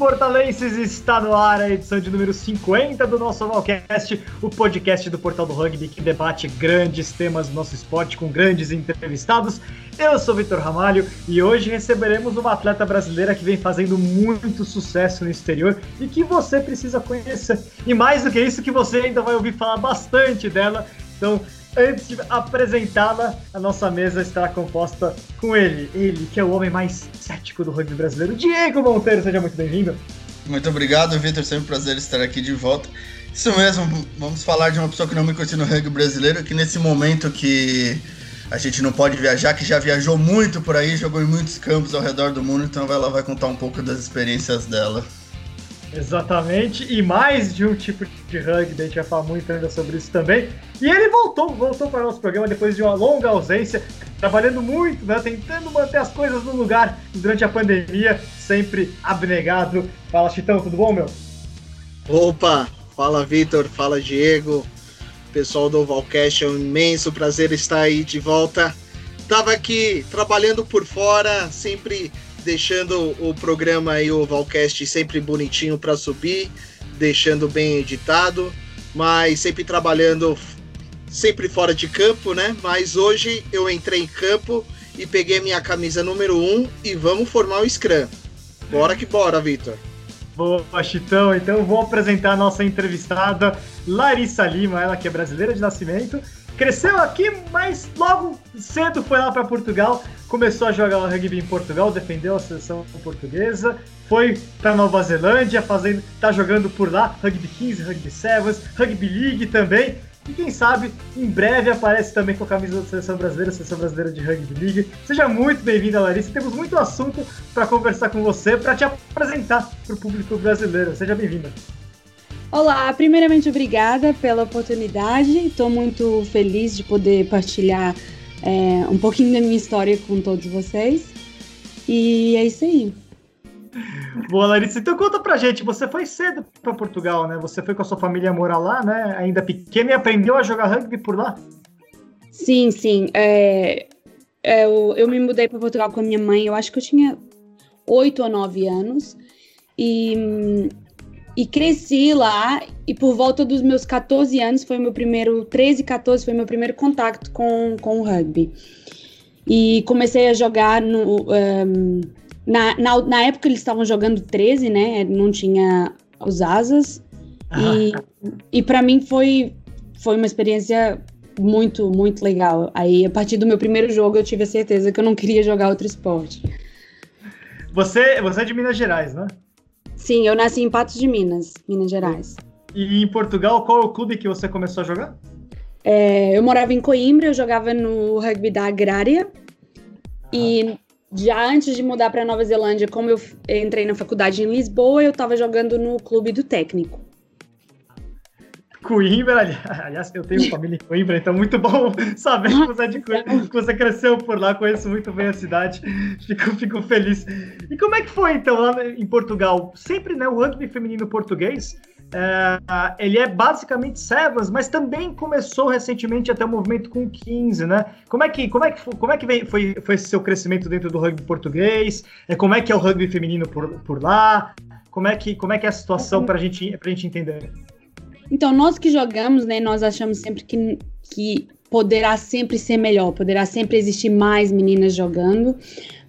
portalenses! Está no ar a edição de número 50 do nosso Ovalcast, o podcast do Portal do Rugby que debate grandes temas do nosso esporte com grandes entrevistados. Eu sou Vitor Ramalho e hoje receberemos uma atleta brasileira que vem fazendo muito sucesso no exterior e que você precisa conhecer. E mais do que isso, que você ainda vai ouvir falar bastante dela. Então, Antes de apresentá-la, a nossa mesa estará composta com ele. Ele, que é o homem mais cético do rugby brasileiro, Diego Monteiro. Seja muito bem-vindo. Muito obrigado, Vitor. Sempre um prazer estar aqui de volta. Isso mesmo, vamos falar de uma pessoa que não me conhece no rugby brasileiro, que nesse momento que a gente não pode viajar, que já viajou muito por aí, jogou em muitos campos ao redor do mundo, então ela vai contar um pouco das experiências dela. Exatamente, e mais de um tipo de rugby, a gente vai falar muito ainda sobre isso também. E ele voltou, voltou para o nosso programa depois de uma longa ausência, trabalhando muito, né, tentando manter as coisas no lugar durante a pandemia, sempre abnegado. Fala, Chitão, tudo bom, meu? Opa, fala Vitor, fala Diego, pessoal do Valcast, é um imenso prazer estar aí de volta. Tava aqui trabalhando por fora, sempre deixando o programa e o Valcast sempre bonitinho para subir, deixando bem editado, mas sempre trabalhando sempre fora de campo, né? Mas hoje eu entrei em campo e peguei minha camisa número 1 um, e vamos formar o Scrum. Bora que bora, Vitor. Boa, Chitão. Então vou apresentar a nossa entrevistada, Larissa Lima, ela que é brasileira de nascimento, cresceu aqui, mas logo cedo foi lá para Portugal, começou a jogar rugby em Portugal, defendeu a seleção portuguesa, foi para Nova Zelândia, fazendo, tá jogando por lá, rugby 15, rugby sevens, rugby league também. E quem sabe, em breve aparece também com a camisa da seleção brasileira, seleção brasileira de rugby league. Seja muito bem-vinda, Larissa. Temos muito assunto para conversar com você, para te apresentar para o público brasileiro. Seja bem-vinda. Olá, primeiramente obrigada pela oportunidade. Estou muito feliz de poder partilhar é, um pouquinho da minha história com todos vocês. E é isso aí. Boa, Larissa. Então conta pra gente, você foi cedo para Portugal, né? Você foi com a sua família morar lá, né? Ainda pequena e aprendeu a jogar rugby por lá? Sim, sim. É, é, eu, eu me mudei para Portugal com a minha mãe, eu acho que eu tinha oito ou nove anos. E hum, e cresci lá e por volta dos meus 14 anos foi meu primeiro 13, 14 foi meu primeiro contato com, com o rugby. E comecei a jogar no um, na, na, na, época eles estavam jogando 13, né? Não tinha os asas. E, e para mim foi foi uma experiência muito, muito legal. Aí, a partir do meu primeiro jogo, eu tive a certeza que eu não queria jogar outro esporte. Você, você é de Minas Gerais, né? Sim, eu nasci em Patos de Minas, Minas Gerais. E em Portugal, qual é o clube que você começou a jogar? É, eu morava em Coimbra, eu jogava no rugby da Agrária. Ah. E já antes de mudar para Nova Zelândia, como eu entrei na faculdade em Lisboa, eu estava jogando no clube do técnico. Coimbra, aliás, eu tenho família em Coimbra, então muito bom saber que você é de Coimbra, que você cresceu por lá, conheço muito bem a cidade, fico, fico feliz. E como é que foi, então, lá em Portugal? Sempre, né, o rugby feminino português, é, ele é basicamente sevens, mas também começou recentemente até o movimento com 15, né? Como é que, como é que, como é que foi, foi esse seu crescimento dentro do rugby português? É, como é que é o rugby feminino por, por lá? Como é que, como é que é a situação para gente, a gente entender? Então, nós que jogamos, né, nós achamos sempre que, que poderá sempre ser melhor, poderá sempre existir mais meninas jogando,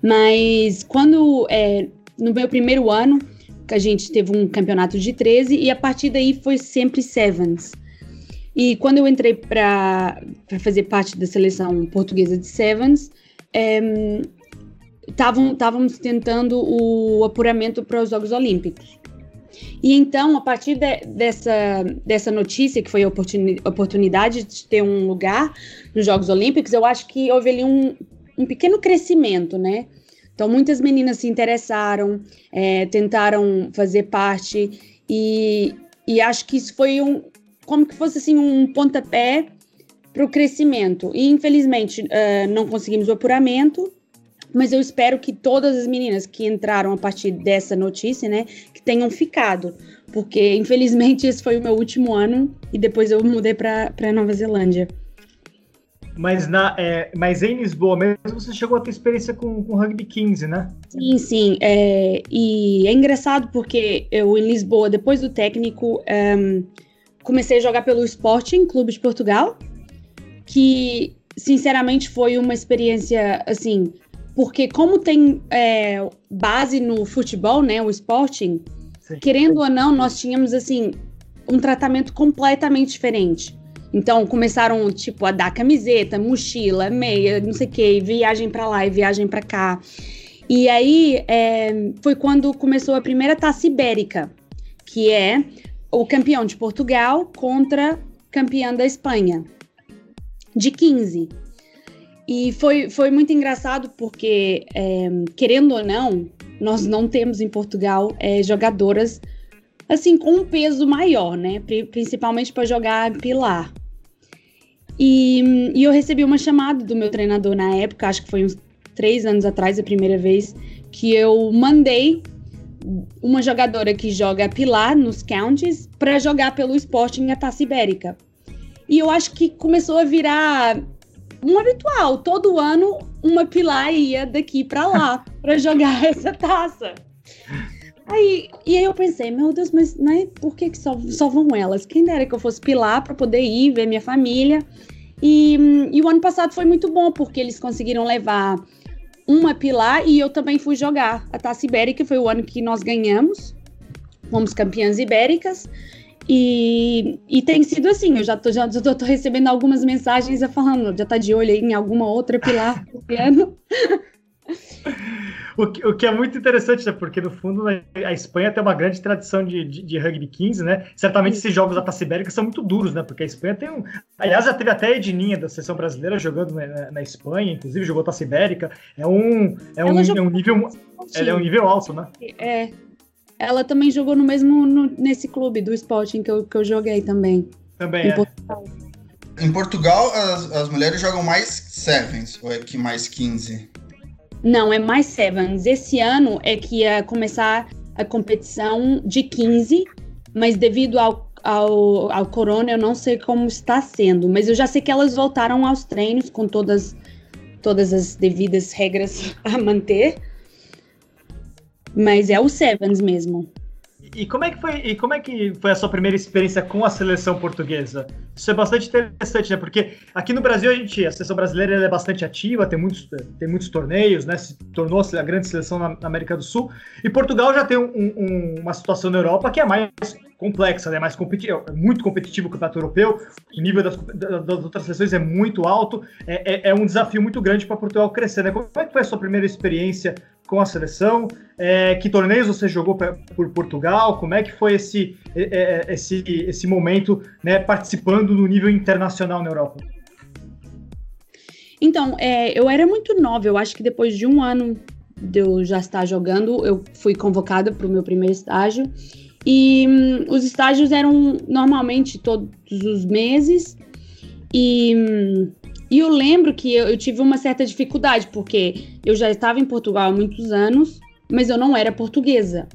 mas quando, é, no meu primeiro ano, a gente teve um campeonato de 13 e a partir daí foi sempre sevens. E quando eu entrei para fazer parte da seleção portuguesa de sevens, estávamos é, tentando o apuramento para os Jogos Olímpicos. E então, a partir de, dessa, dessa notícia, que foi a oportunidade de ter um lugar nos Jogos Olímpicos, eu acho que houve ali um, um pequeno crescimento, né? Então, muitas meninas se interessaram, é, tentaram fazer parte, e, e acho que isso foi um, como que fosse assim, um pontapé para o crescimento. E, infelizmente, uh, não conseguimos o apuramento, mas eu espero que todas as meninas que entraram a partir dessa notícia, né, que tenham ficado, porque infelizmente esse foi o meu último ano e depois eu mudei para Nova Zelândia. Mas, na, é, mas em Lisboa mesmo você chegou a ter experiência com, com rugby 15, né? Sim, sim. É, e é engraçado porque eu em Lisboa, depois do técnico, um, comecei a jogar pelo Sporting, Clube de Portugal, que sinceramente foi uma experiência assim, porque como tem é, base no futebol, né, o Sporting, sim. querendo ou não, nós tínhamos assim um tratamento completamente diferente. Então começaram tipo a dar camiseta, mochila, meia, não sei o que, viagem para lá e viagem para cá. E aí é, foi quando começou a primeira taça ibérica, que é o campeão de Portugal contra campeão da Espanha, de 15. E foi, foi muito engraçado porque, é, querendo ou não, nós não temos em Portugal é, jogadoras assim com um peso maior, né? Principalmente para jogar pilar. E, e, eu recebi uma chamada do meu treinador na época, acho que foi uns três anos atrás, a primeira vez, que eu mandei uma jogadora que joga pilar nos counties para jogar pelo Sporting a Taça Ibérica. E eu acho que começou a virar um habitual. Todo ano uma pilar ia daqui para lá para jogar essa taça. Aí, e aí eu pensei, meu Deus, mas né, por que, que só, só vão elas? Quem dera que eu fosse pilar para poder ir ver minha família. E, e o ano passado foi muito bom, porque eles conseguiram levar uma pilar e eu também fui jogar a Taça Ibérica, foi o ano que nós ganhamos. Fomos campeãs ibéricas. E, e tem sido assim, eu já tô, já, já tô recebendo algumas mensagens falando, já tá de olho aí em alguma outra pilar esse ano. O que, o que, é muito interessante, né? Porque no fundo né, a Espanha tem uma grande tradição de, de, de rugby 15, né? Certamente esses jogos da Taça Ibérica são muito duros, né? Porque a Espanha tem um. Aliás, já teve até a Edninha da seleção brasileira jogando na, na Espanha, inclusive jogou Taça Ibérica. É um, é um, é um nível. Ela é um nível alto, né? É. Ela também jogou no mesmo no, nesse clube do Sporting que eu, que eu joguei também. Também em é. Portugal. Em Portugal, as, as mulheres jogam mais sevens, ou é que mais 15? Não, é mais sevens. Esse ano é que ia começar a competição de 15, mas devido ao, ao, ao corona eu não sei como está sendo. Mas eu já sei que elas voltaram aos treinos com todas, todas as devidas regras a manter. Mas é o sevens mesmo. E como é que foi? E como é que foi a sua primeira experiência com a seleção portuguesa? Isso é bastante interessante, né? Porque aqui no Brasil a gente, a seleção brasileira é bastante ativa, tem muitos, tem muitos torneios, né? Se tornou a grande seleção na, América do Sul. E Portugal já tem um, um, uma situação na Europa que é mais complexa, né? Mais competitivo, é muito competitivo o campeonato europeu. O nível das, das outras seleções é muito alto. É, é, é um desafio muito grande para Portugal crescer, né? Como é que foi a sua primeira experiência com a seleção? É, que torneios você jogou por Portugal? Como é que foi esse, é, é, esse, esse momento né, participando no nível internacional na Europa? Então, é, eu era muito nova, eu acho que depois de um ano de eu já estar jogando, eu fui convocada para o meu primeiro estágio. E hum, os estágios eram normalmente todos os meses. E hum, e eu lembro que eu, eu, tive uma certa dificuldade, porque eu já estava em Portugal há muitos anos, mas eu não era portuguesa.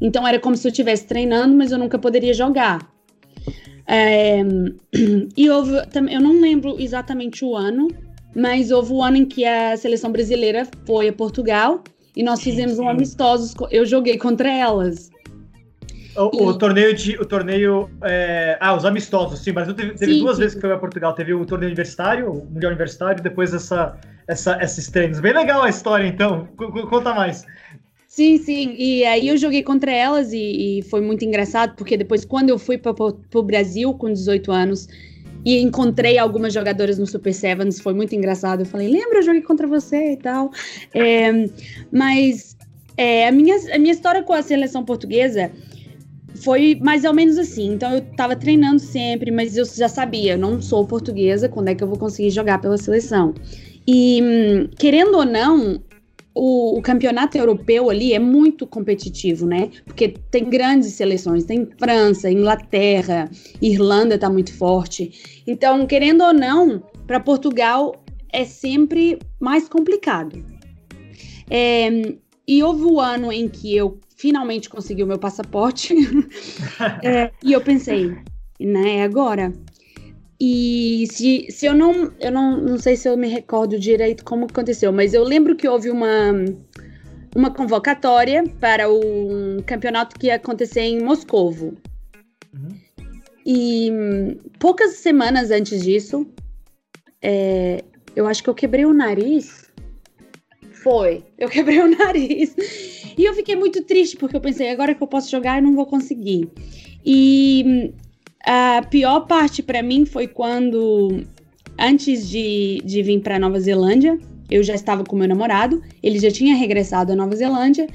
Então era como se eu estivesse treinando, mas eu nunca poderia jogar. É, e houve, eu não lembro exatamente o ano, mas houve o ano em que a seleção brasileira foi a Portugal e nós fizemos um amistoso. Eu joguei contra elas. O, o, torneio de. O torneio. É... Ah, os amistosos, sim. Mas teve, teve sim, duas sim. vezes que foi a Portugal. Teve o torneio universitário, o Mundial Universitário, e depois essa, essa, esses treinos. Bem legal a história, então. C conta mais. Sim, sim. E aí eu joguei contra elas e, e foi muito engraçado, porque depois, quando eu fui para o Brasil com 18 anos e encontrei algumas jogadoras no Super Sevens, foi muito engraçado. Eu falei, lembra, eu joguei contra você e tal. É, mas é, a, minha, a minha história com a seleção portuguesa foi mais ou menos assim. Então eu tava treinando sempre, mas eu já sabia, eu não sou portuguesa, quando é que eu vou conseguir jogar pela seleção? E querendo ou não, o, o, campeonato europeu ali é muito competitivo, né? Porque tem grandes seleções, tem França, Inglaterra, Irlanda tá muito forte. Então, querendo ou não, para Portugal é sempre mais complicado. É, e houve o ano em que eu finalmente consegui o meu passaporte. é, e eu pensei, né, é agora. E se, se eu não. Eu não, não sei se eu me recordo direito como aconteceu, mas eu lembro que houve uma, uma convocatória para um campeonato que ia acontecer em Moscovo. Uhum. E poucas semanas antes disso, é, eu acho que eu quebrei o nariz. Foi, eu quebrei o nariz. E eu fiquei muito triste, porque eu pensei, agora que eu posso jogar, eu não vou conseguir. E a pior parte para mim foi quando, antes de, de vir para Nova Zelândia, eu já estava com meu namorado, ele já tinha regressado à Nova Zelândia,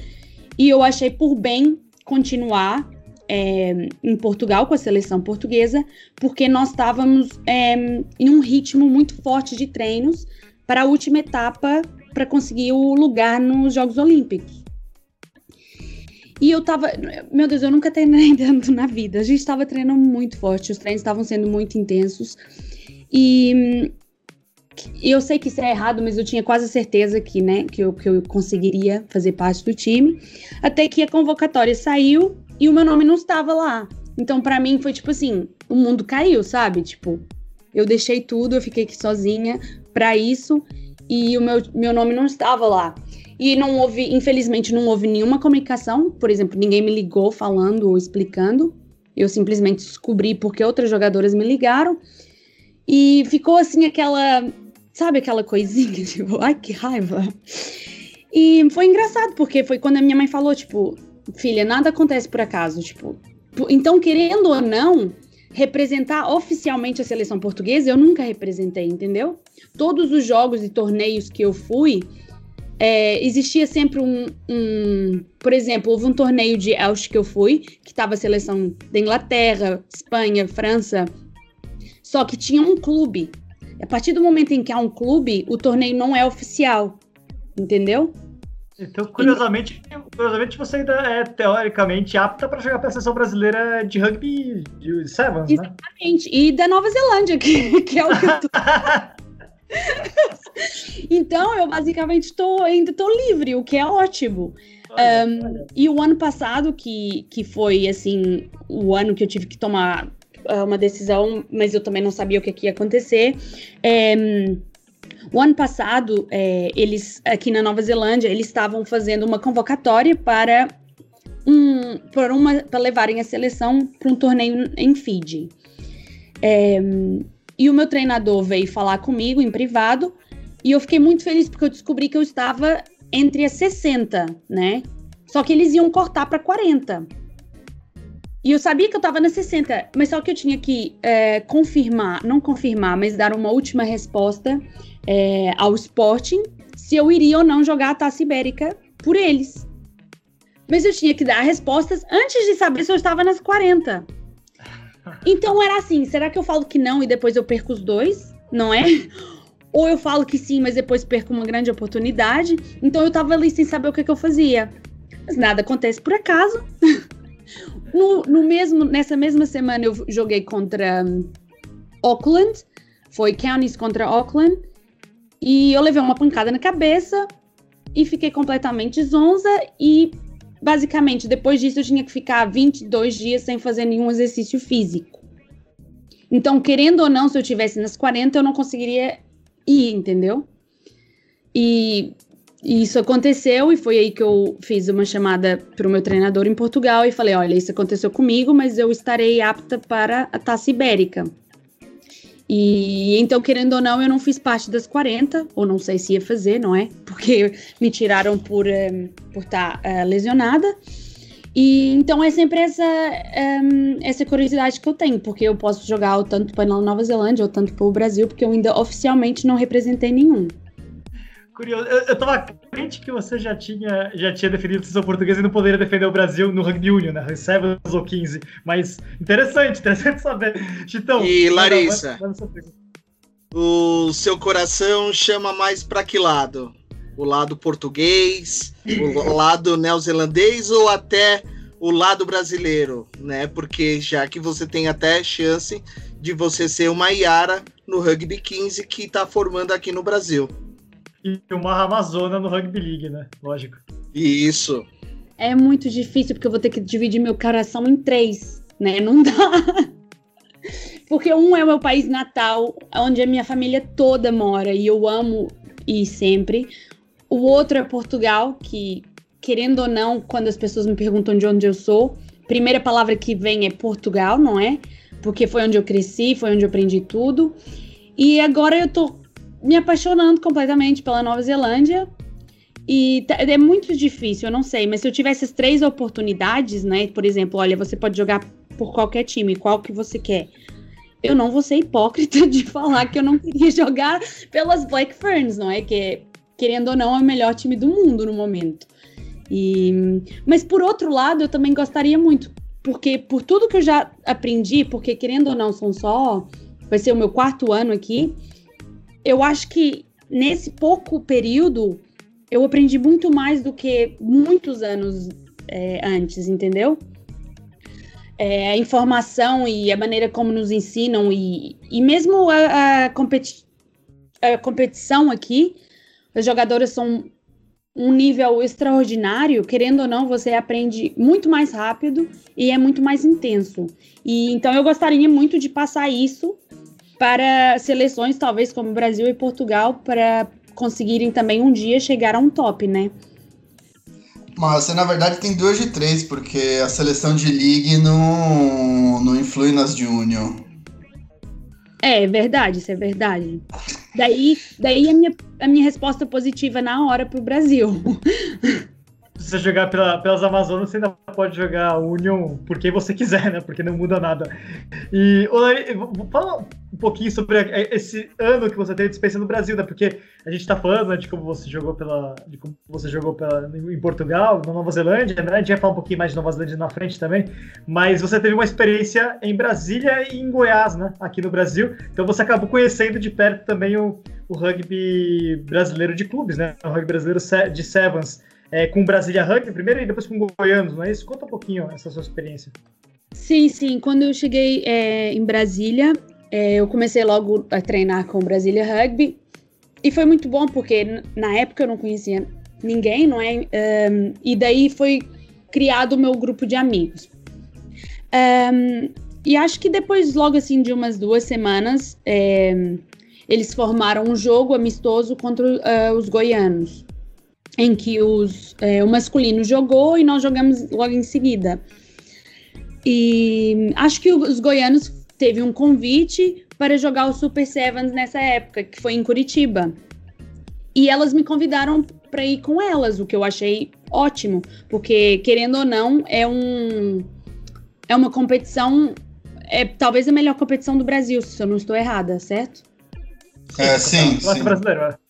e eu achei por bem continuar é, em Portugal com a seleção portuguesa, porque nós estávamos é, em um ritmo muito forte de treinos para a última etapa para conseguir o lugar nos Jogos Olímpicos. E eu tava. Meu Deus, eu nunca treinei tanto na vida. A gente tava treinando muito forte, os treinos estavam sendo muito intensos. E eu sei que isso é errado, mas eu tinha quase certeza que, né, que eu, que eu conseguiria fazer parte do time. Até que a convocatória saiu e o meu nome não estava lá. Então, para mim, foi tipo assim: o mundo caiu, sabe? Tipo, eu deixei tudo, eu fiquei aqui sozinha para isso e o meu, meu nome não estava lá. E não houve, infelizmente, não houve nenhuma comunicação. Por exemplo, ninguém me ligou falando ou explicando. Eu simplesmente descobri porque outras jogadoras me ligaram. E ficou assim aquela, sabe aquela coisinha, tipo, ai que raiva. E foi engraçado, porque foi quando a minha mãe falou, tipo, filha, nada acontece por acaso, tipo. Então, querendo ou não, representar oficialmente a seleção portuguesa, eu nunca representei, entendeu? Todos os jogos e torneios que eu fui, é, existia sempre um, um, Por exemplo, houve um torneio de Elche que eu fui, que estava a seleção da Inglaterra, Espanha, França, só que tinha um clube. A partir do momento em que há um clube, o torneio não é oficial, entendeu? Então, curiosamente, curiosamente você ainda é teoricamente apta para jogar para a seleção brasileira de rugby de Sevens, né? Exatamente. E da Nova Zelândia, que, que é o que eu tô... então, eu basicamente tô, ainda estou livre, o que é ótimo. Um, e o ano passado, que, que foi assim, o ano que eu tive que tomar uh, uma decisão, mas eu também não sabia o que, que ia acontecer. É, o ano passado, é, eles aqui na Nova Zelândia, eles estavam fazendo uma convocatória para um, para, uma, para levarem a seleção para um torneio em Fiji. É, e o meu treinador veio falar comigo em privado e eu fiquei muito feliz porque eu descobri que eu estava entre as 60, né? Só que eles iam cortar para 40. E eu sabia que eu estava nas 60, mas só que eu tinha que é, confirmar, não confirmar, mas dar uma última resposta é, ao Sporting se eu iria ou não jogar a Taça Ibérica por eles. Mas eu tinha que dar respostas antes de saber se eu estava nas 40. Então era assim: será que eu falo que não e depois eu perco os dois? Não é? Ou eu falo que sim, mas depois perco uma grande oportunidade. Então eu tava ali sem saber o que, que eu fazia. Mas nada acontece por acaso. no, no mesmo, nessa mesma semana eu joguei contra um, Auckland. Foi Counties contra Auckland. E eu levei uma pancada na cabeça e fiquei completamente zonza. E basicamente, depois disso, eu tinha que ficar 22 dias sem fazer nenhum exercício físico. Então, querendo ou não, se eu tivesse nas 40, eu não conseguiria ir, entendeu? E, e isso aconteceu, e foi aí que eu fiz uma chamada para o meu treinador em Portugal e falei: olha, isso aconteceu comigo, mas eu estarei apta para a taça ibérica. E então, querendo ou não, eu não fiz parte das 40, ou não sei se ia fazer, não é? Porque me tiraram por um, eh, por estar uh, lesionada. E então é sempre essa, um, eh, essa curiosidade que eu tenho, porque eu posso jogar tanto para Nova Zelândia ou tanto para o Brasil, porque eu ainda oficialmente não representei nenhum curioso. Eu, eu tava crente que você já tinha, já tinha defendido a seleção portuguesa e não poderia defender o Brasil no Rugby Union, né? Sevens ou 15. Mas interessante, interessante saber. Chitão. E Larissa, o seu coração chama mais para que lado? O lado português, o lado neozelandês ou até o lado brasileiro, né? Porque já que você tem até chance de você ser uma Iara no Rugby 15 que está formando aqui no Brasil e uma Amazona no Rugby League, né? Lógico. Isso. É muito difícil, porque eu vou ter que dividir meu coração em três, né? Não dá. porque um é o meu país natal, onde a minha família toda mora e eu amo ir sempre. O outro é Portugal, que querendo ou não, quando as pessoas me perguntam de onde eu sou, primeira palavra que vem é Portugal, não é? Porque foi onde eu cresci, foi onde eu aprendi tudo. E agora eu tô me apaixonando completamente pela Nova Zelândia. E é muito difícil, eu não sei, mas se eu tivesse as três oportunidades, né? Por exemplo, olha, você pode jogar por qualquer time, qual que você quer. Eu não vou ser hipócrita de falar que eu não queria jogar pelas Black Ferns, não é? Que, querendo ou não, é o melhor time do mundo no momento. E, mas por outro lado, eu também gostaria muito, porque por tudo que eu já aprendi, porque querendo ou não, são só. Vai ser o meu quarto ano aqui. Eu acho que nesse pouco período eu aprendi muito mais do que muitos anos é, antes, entendeu? É, a informação e a maneira como nos ensinam e, e mesmo a, a, competi a competição aqui, as jogadoras são um nível extraordinário, querendo ou não, você aprende muito mais rápido e é muito mais intenso. E então eu gostaria muito de passar isso para seleções, talvez como Brasil e Portugal, para conseguirem também um dia chegar a um top, né? Mas você, na verdade, tem duas de três, porque a seleção de League não, não influi nas de Union. É, é verdade, isso é verdade. Daí, daí a, minha, a minha resposta positiva na hora pro Brasil. Se você jogar pela, pelas Amazonas, você ainda pode jogar Union por quem você quiser, né? Porque não muda nada. E, Olari, fala um pouquinho sobre esse ano que você teve de experiência no Brasil, né? Porque a gente tá falando né, de como você jogou pela. de como você jogou pela, em Portugal, na Nova Zelândia, né? A gente vai falar um pouquinho mais de Nova Zelândia na frente também. Mas você teve uma experiência em Brasília e em Goiás, né? Aqui no Brasil. Então você acabou conhecendo de perto também o, o rugby brasileiro de clubes, né? O rugby brasileiro de Sevens é, com Brasília Rugby primeiro e depois com Goianos, não é isso? Conta um pouquinho essa sua experiência. Sim, sim. Quando eu cheguei é, em Brasília, é, eu comecei logo a treinar com Brasília Rugby. E foi muito bom, porque na época eu não conhecia ninguém, não é? Um, e daí foi criado o meu grupo de amigos. Um, e acho que depois, logo assim, de umas duas semanas, é, eles formaram um jogo amistoso contra uh, os goianos em que os, é, o masculino jogou e nós jogamos logo em seguida. E acho que os goianos teve um convite para jogar o Super Sevens nessa época, que foi em Curitiba. E elas me convidaram para ir com elas, o que eu achei ótimo, porque querendo ou não, é um é uma competição é talvez a melhor competição do Brasil, se eu não estou errada, certo? É, sim, sim. brasileiro, é.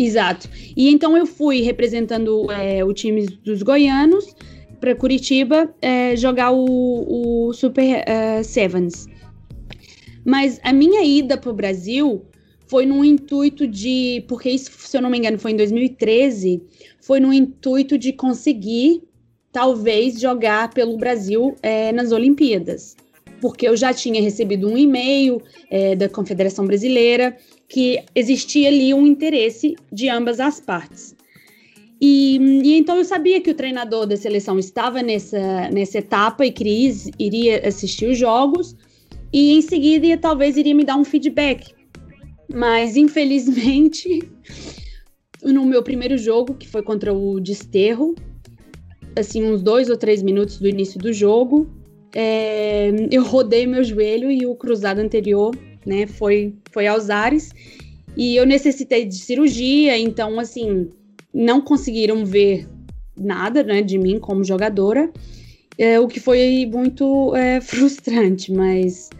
Exato. E então eu fui representando é, o time dos goianos para Curitiba é, jogar o, o Super uh, Sevens. Mas a minha ida para o Brasil foi no intuito de. Porque isso, se eu não me engano, foi em 2013. Foi no intuito de conseguir, talvez, jogar pelo Brasil é, nas Olimpíadas. Porque eu já tinha recebido um e-mail é, da Confederação Brasileira que existia ali um interesse de ambas as partes. E, e, então eu sabia que o treinador da seleção estava nessa, nessa etapa e Cris iria assistir os jogos e em seguida talvez iria me dar um feedback. Mas infelizmente, no meu primeiro jogo, que foi contra o Desterro, assim, uns dois ou três minutos do início do jogo, é, eu rodei meu joelho e o cruzado anterior né? Foi, foi aos ares. E eu necessitei de cirurgia, então, assim, não conseguiram ver nada né, de mim como jogadora, é, o que foi muito é, frustrante, mas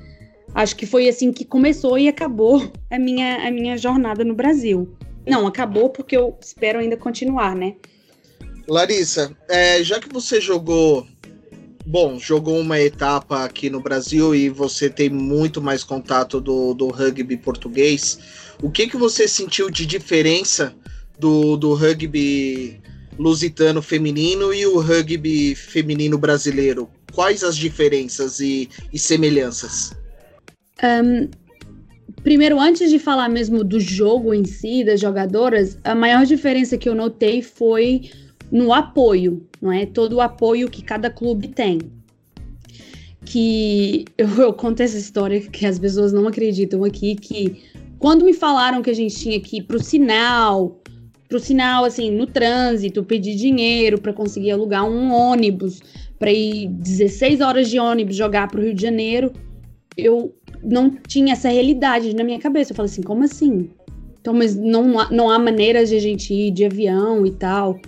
acho que foi assim que começou e acabou a minha, a minha jornada no Brasil. Não, acabou porque eu espero ainda continuar, né? Larissa, é, já que você jogou bom, jogou uma etapa aqui no Brasil e você tem muito mais contato do, do rugby português. O que, que você sentiu de diferença do, do rugby lusitano feminino e o rugby feminino brasileiro? Quais as diferenças e, e semelhanças? Um, primeiro, antes de falar mesmo do jogo em si, das jogadoras, a maior diferença que eu notei foi no apoio, não é? Todo o apoio que cada clube tem. que eu, eu conto essa história que as pessoas não acreditam aqui, que quando me falaram que a gente tinha que ir pro sinal, pro sinal, assim, no trânsito, pedir dinheiro para conseguir alugar um ônibus, para ir 16 horas de ônibus jogar pro Rio de Janeiro, eu não tinha essa realidade na minha cabeça. Eu falei assim, como assim? Então, mas não, não há maneiras de a gente ir de avião e tal.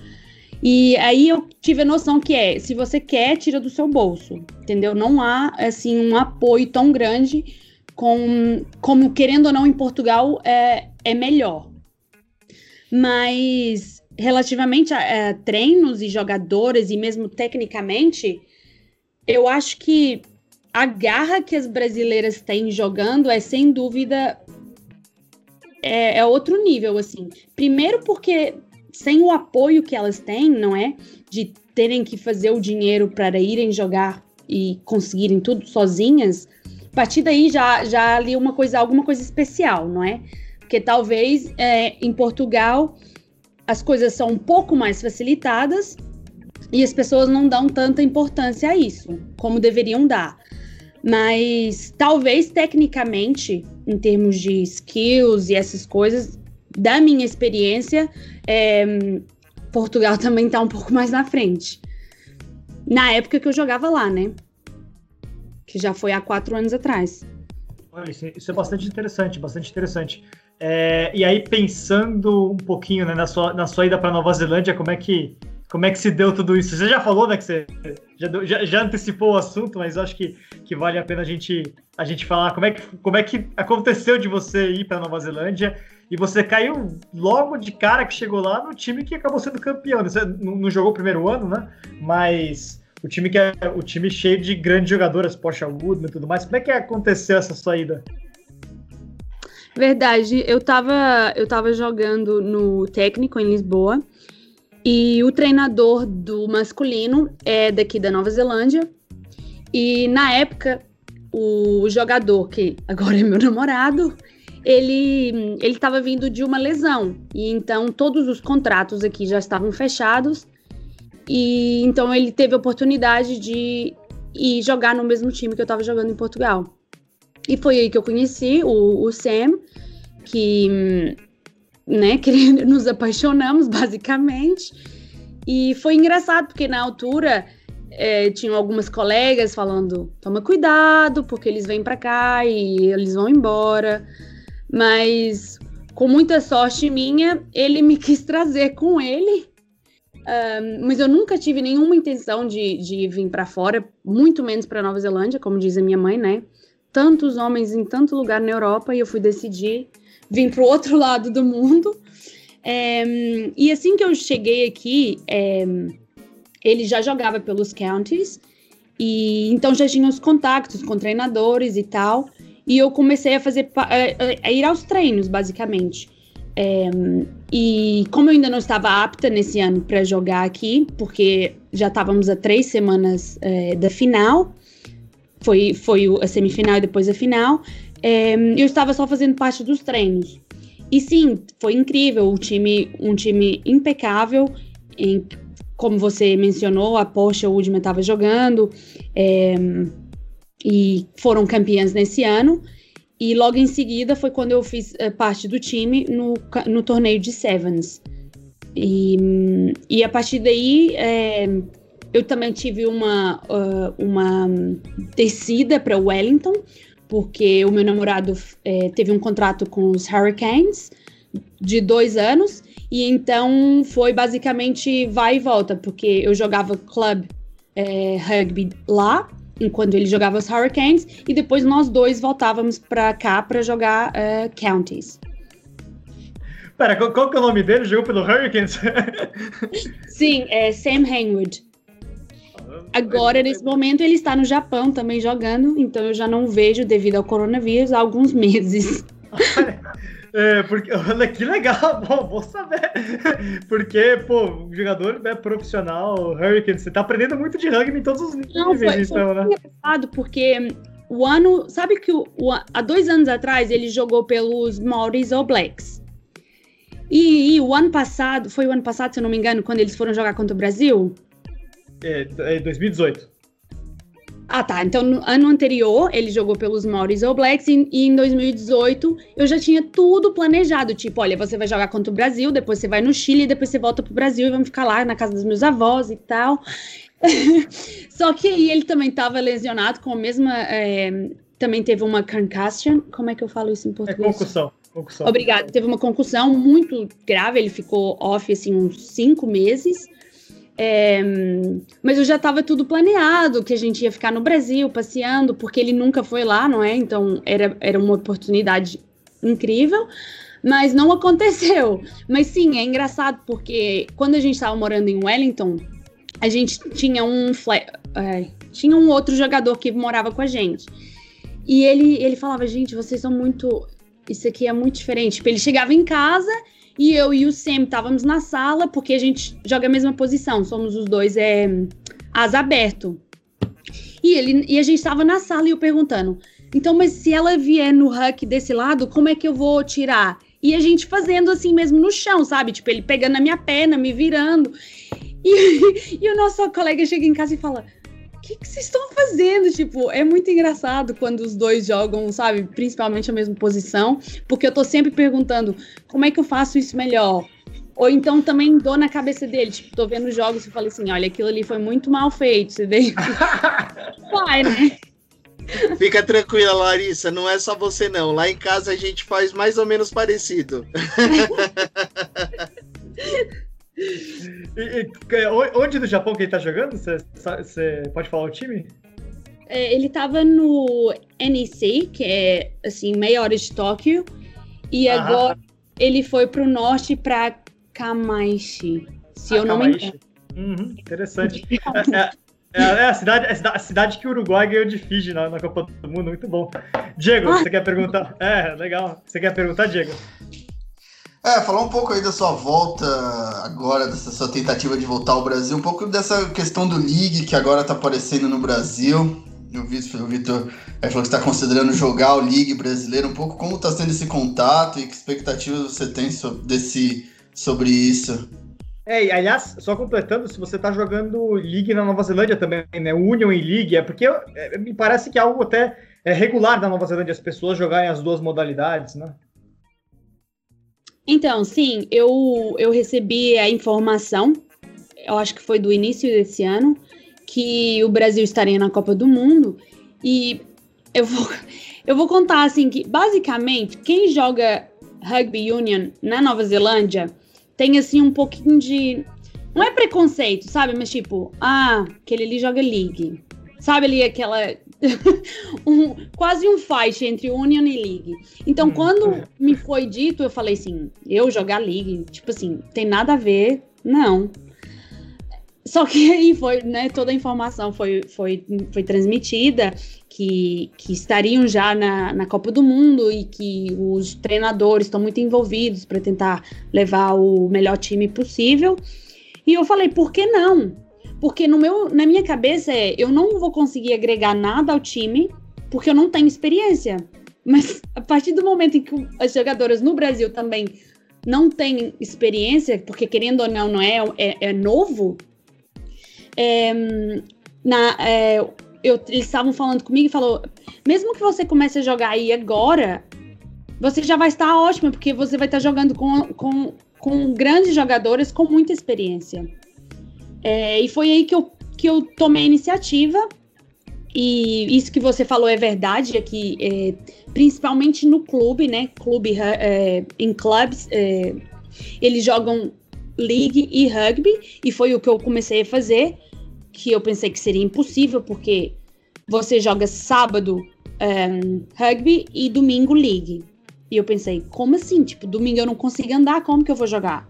E aí eu tive a noção que é, se você quer, tira do seu bolso, entendeu? Não há, assim, um apoio tão grande com, como, querendo ou não, em Portugal é, é melhor. Mas, relativamente a, a treinos e jogadores, e mesmo tecnicamente, eu acho que a garra que as brasileiras têm jogando é, sem dúvida, é, é outro nível, assim. Primeiro porque sem o apoio que elas têm, não é? De terem que fazer o dinheiro para irem jogar e conseguirem tudo sozinhas, a partir daí já, já ali uma coisa, alguma coisa especial, não é? Porque talvez é, em Portugal as coisas são um pouco mais facilitadas e as pessoas não dão tanta importância a isso, como deveriam dar. Mas talvez tecnicamente, em termos de skills e essas coisas, da minha experiência, é, Portugal também está um pouco mais na frente. Na época que eu jogava lá, né? Que já foi há quatro anos atrás. Isso, isso é bastante interessante, bastante interessante. É, e aí, pensando um pouquinho né, na, sua, na sua ida para Nova Zelândia, como é que como é que se deu tudo isso? Você já falou, né, que você já, já, já, antecipou o assunto, mas eu acho que, que vale a pena a gente, a gente falar como é, que, como é que aconteceu de você ir para Nova Zelândia e você caiu logo de cara que chegou lá no time que acabou sendo campeão. Você não, não jogou o primeiro ano, né? Mas o time que é o time cheio de grandes jogadoras, Porsche Woodman e tudo mais. Como é que aconteceu essa saída? Verdade, eu tava, eu tava jogando no técnico em Lisboa e o treinador do masculino é daqui da Nova Zelândia. E na época, o jogador, que agora é meu namorado, ele ele estava vindo de uma lesão. E então todos os contratos aqui já estavam fechados. E então ele teve a oportunidade de ir jogar no mesmo time que eu estava jogando em Portugal. E foi aí que eu conheci o, o Sam que né que nos apaixonamos basicamente e foi engraçado porque na altura é, tinham algumas colegas falando toma cuidado porque eles vêm para cá e eles vão embora mas com muita sorte minha, ele me quis trazer com ele. Um, mas eu nunca tive nenhuma intenção de, de vir para fora, muito menos para Nova Zelândia, como diz a minha mãe, né? Tantos homens em tanto lugar na Europa e eu fui decidir vir para o outro lado do mundo. É, e assim que eu cheguei aqui, é, ele já jogava pelos counties e então já tinha os contatos com treinadores e tal e eu comecei a fazer a, ir aos treinos, basicamente. É, e como eu ainda não estava apta nesse ano para jogar aqui, porque já estávamos a três semanas é, da final, foi, foi a semifinal e depois a final, eu estava só fazendo parte dos treinos. E sim, foi incrível, o time, um time impecável, em, como você mencionou, a Porsche Woodman estava jogando, é, e foram campeãs nesse ano. E logo em seguida foi quando eu fiz uh, parte do time no, no torneio de Sevens. E, e a partir daí é, eu também tive uma, uh, uma descida para Wellington, porque o meu namorado é, teve um contrato com os Hurricanes de dois anos, e então foi basicamente vai e volta, porque eu jogava club é, rugby lá enquanto ele jogava os Hurricanes, e depois nós dois voltávamos para cá para jogar uh, Counties. Pera, qual, qual que é o nome dele? Jogou pelo Hurricanes? Sim, é Sam Hangwood. Agora, nesse momento, ele está no Japão também jogando, então eu já não vejo devido ao coronavírus há alguns meses. É, porque, olha que legal, bom, vou saber. Porque, pô, jogador é profissional, Hurricane, você tá aprendendo muito de rugby em todos os níveis, Não, foi, então, foi né? engraçado, porque o ano. Sabe que o, o, há dois anos atrás ele jogou pelos Maoris All Blacks. E, e, o ano passado, foi o ano passado, se eu não me engano, quando eles foram jogar contra o Brasil? É, é 2018. Ah, tá. Então, no ano anterior, ele jogou pelos Mauritius All Blacks e, e, em 2018 eu já tinha tudo planejado. Tipo, olha, você vai jogar contra o Brasil, depois você vai no Chile, depois você volta pro Brasil e vamos ficar lá na casa dos meus avós e tal. Só que aí ele também estava lesionado com a mesma. É, também teve uma concussion. Como é que eu falo isso em é português? É concussão. concussão. Obrigado. Teve uma concussão muito grave, ele ficou off assim uns cinco meses. É, mas eu já estava tudo planeado, que a gente ia ficar no Brasil passeando, porque ele nunca foi lá, não é? Então era, era uma oportunidade incrível, mas não aconteceu. Mas sim, é engraçado, porque quando a gente estava morando em Wellington, a gente tinha um é, tinha um outro jogador que morava com a gente. E ele, ele falava, gente, vocês são muito. Isso aqui é muito diferente. Tipo, ele chegava em casa e eu e o Sam estávamos na sala, porque a gente joga a mesma posição, somos os dois é, asa aberto. E, ele, e a gente estava na sala e eu perguntando: então, mas se ela vier no huck desse lado, como é que eu vou tirar? E a gente fazendo assim mesmo no chão, sabe? Tipo, ele pegando na minha perna, me virando. E, e o nosso colega chega em casa e fala: que, que vocês estão fazendo? Tipo, é muito engraçado quando os dois jogam, sabe, principalmente a mesma posição, porque eu tô sempre perguntando como é que eu faço isso melhor. Ou então também dou na cabeça dele, tipo, tô vendo jogos e falei assim, olha, aquilo ali foi muito mal feito, você vê? Vai, né? Fica tranquila, Larissa, não é só você não. Lá em casa a gente faz mais ou menos parecido. E, e, onde no Japão que ele tá jogando? Você pode falar o time? É, ele tava no NEC, que é assim, meia hora de Tóquio, e ah, agora ele foi pro norte pra Kamaishi, se ah, eu não Kamaishi. me engano. Uhum, interessante. é, é, é, é a, cidade, é a cidade que o Uruguai ganhou de Fiji na, na Copa do Mundo, muito bom. Diego, ah. você quer perguntar? É, legal. Você quer perguntar, Diego? É, falar um pouco aí da sua volta agora, dessa sua tentativa de voltar ao Brasil, um pouco dessa questão do League que agora tá aparecendo no Brasil. Eu vi o Vitor falou que está considerando jogar o League brasileiro, um pouco como está sendo esse contato e que expectativas você tem sobre, desse, sobre isso. É, e aliás, só completando, se você está jogando League na Nova Zelândia também, né? Union e League, é porque é, me parece que é algo até é, regular na Nova Zelândia as pessoas jogarem as duas modalidades, né? Então, sim, eu, eu recebi a informação, eu acho que foi do início desse ano, que o Brasil estaria na Copa do Mundo. E eu vou, eu vou contar assim que, basicamente, quem joga Rugby Union na Nova Zelândia tem assim um pouquinho de. Não é preconceito, sabe? Mas tipo, ah, aquele ali joga League. Sabe ali aquela um, quase um fight entre Union e League. Então, hum, quando é. me foi dito, eu falei assim, eu jogar League, tipo assim, tem nada a ver, não. Só que aí foi, né, toda a informação foi, foi, foi transmitida que, que estariam já na, na Copa do Mundo e que os treinadores estão muito envolvidos para tentar levar o melhor time possível. E eu falei, por que não? Porque no meu, na minha cabeça é, eu não vou conseguir agregar nada ao time porque eu não tenho experiência. Mas a partir do momento em que as jogadoras no Brasil também não têm experiência, porque querendo ou não, não é, é, é novo, é, na, é, eu, eles estavam falando comigo e falou, mesmo que você comece a jogar aí agora, você já vai estar ótimo, porque você vai estar jogando com, com, com grandes jogadores com muita experiência. É, e foi aí que eu, que eu tomei a iniciativa. E isso que você falou é verdade, é que é, principalmente no clube, né? Clube é, em clubes, é, eles jogam league e rugby, e foi o que eu comecei a fazer, que eu pensei que seria impossível, porque você joga sábado um, rugby e domingo league. E eu pensei, como assim? Tipo, domingo eu não consigo andar, como que eu vou jogar?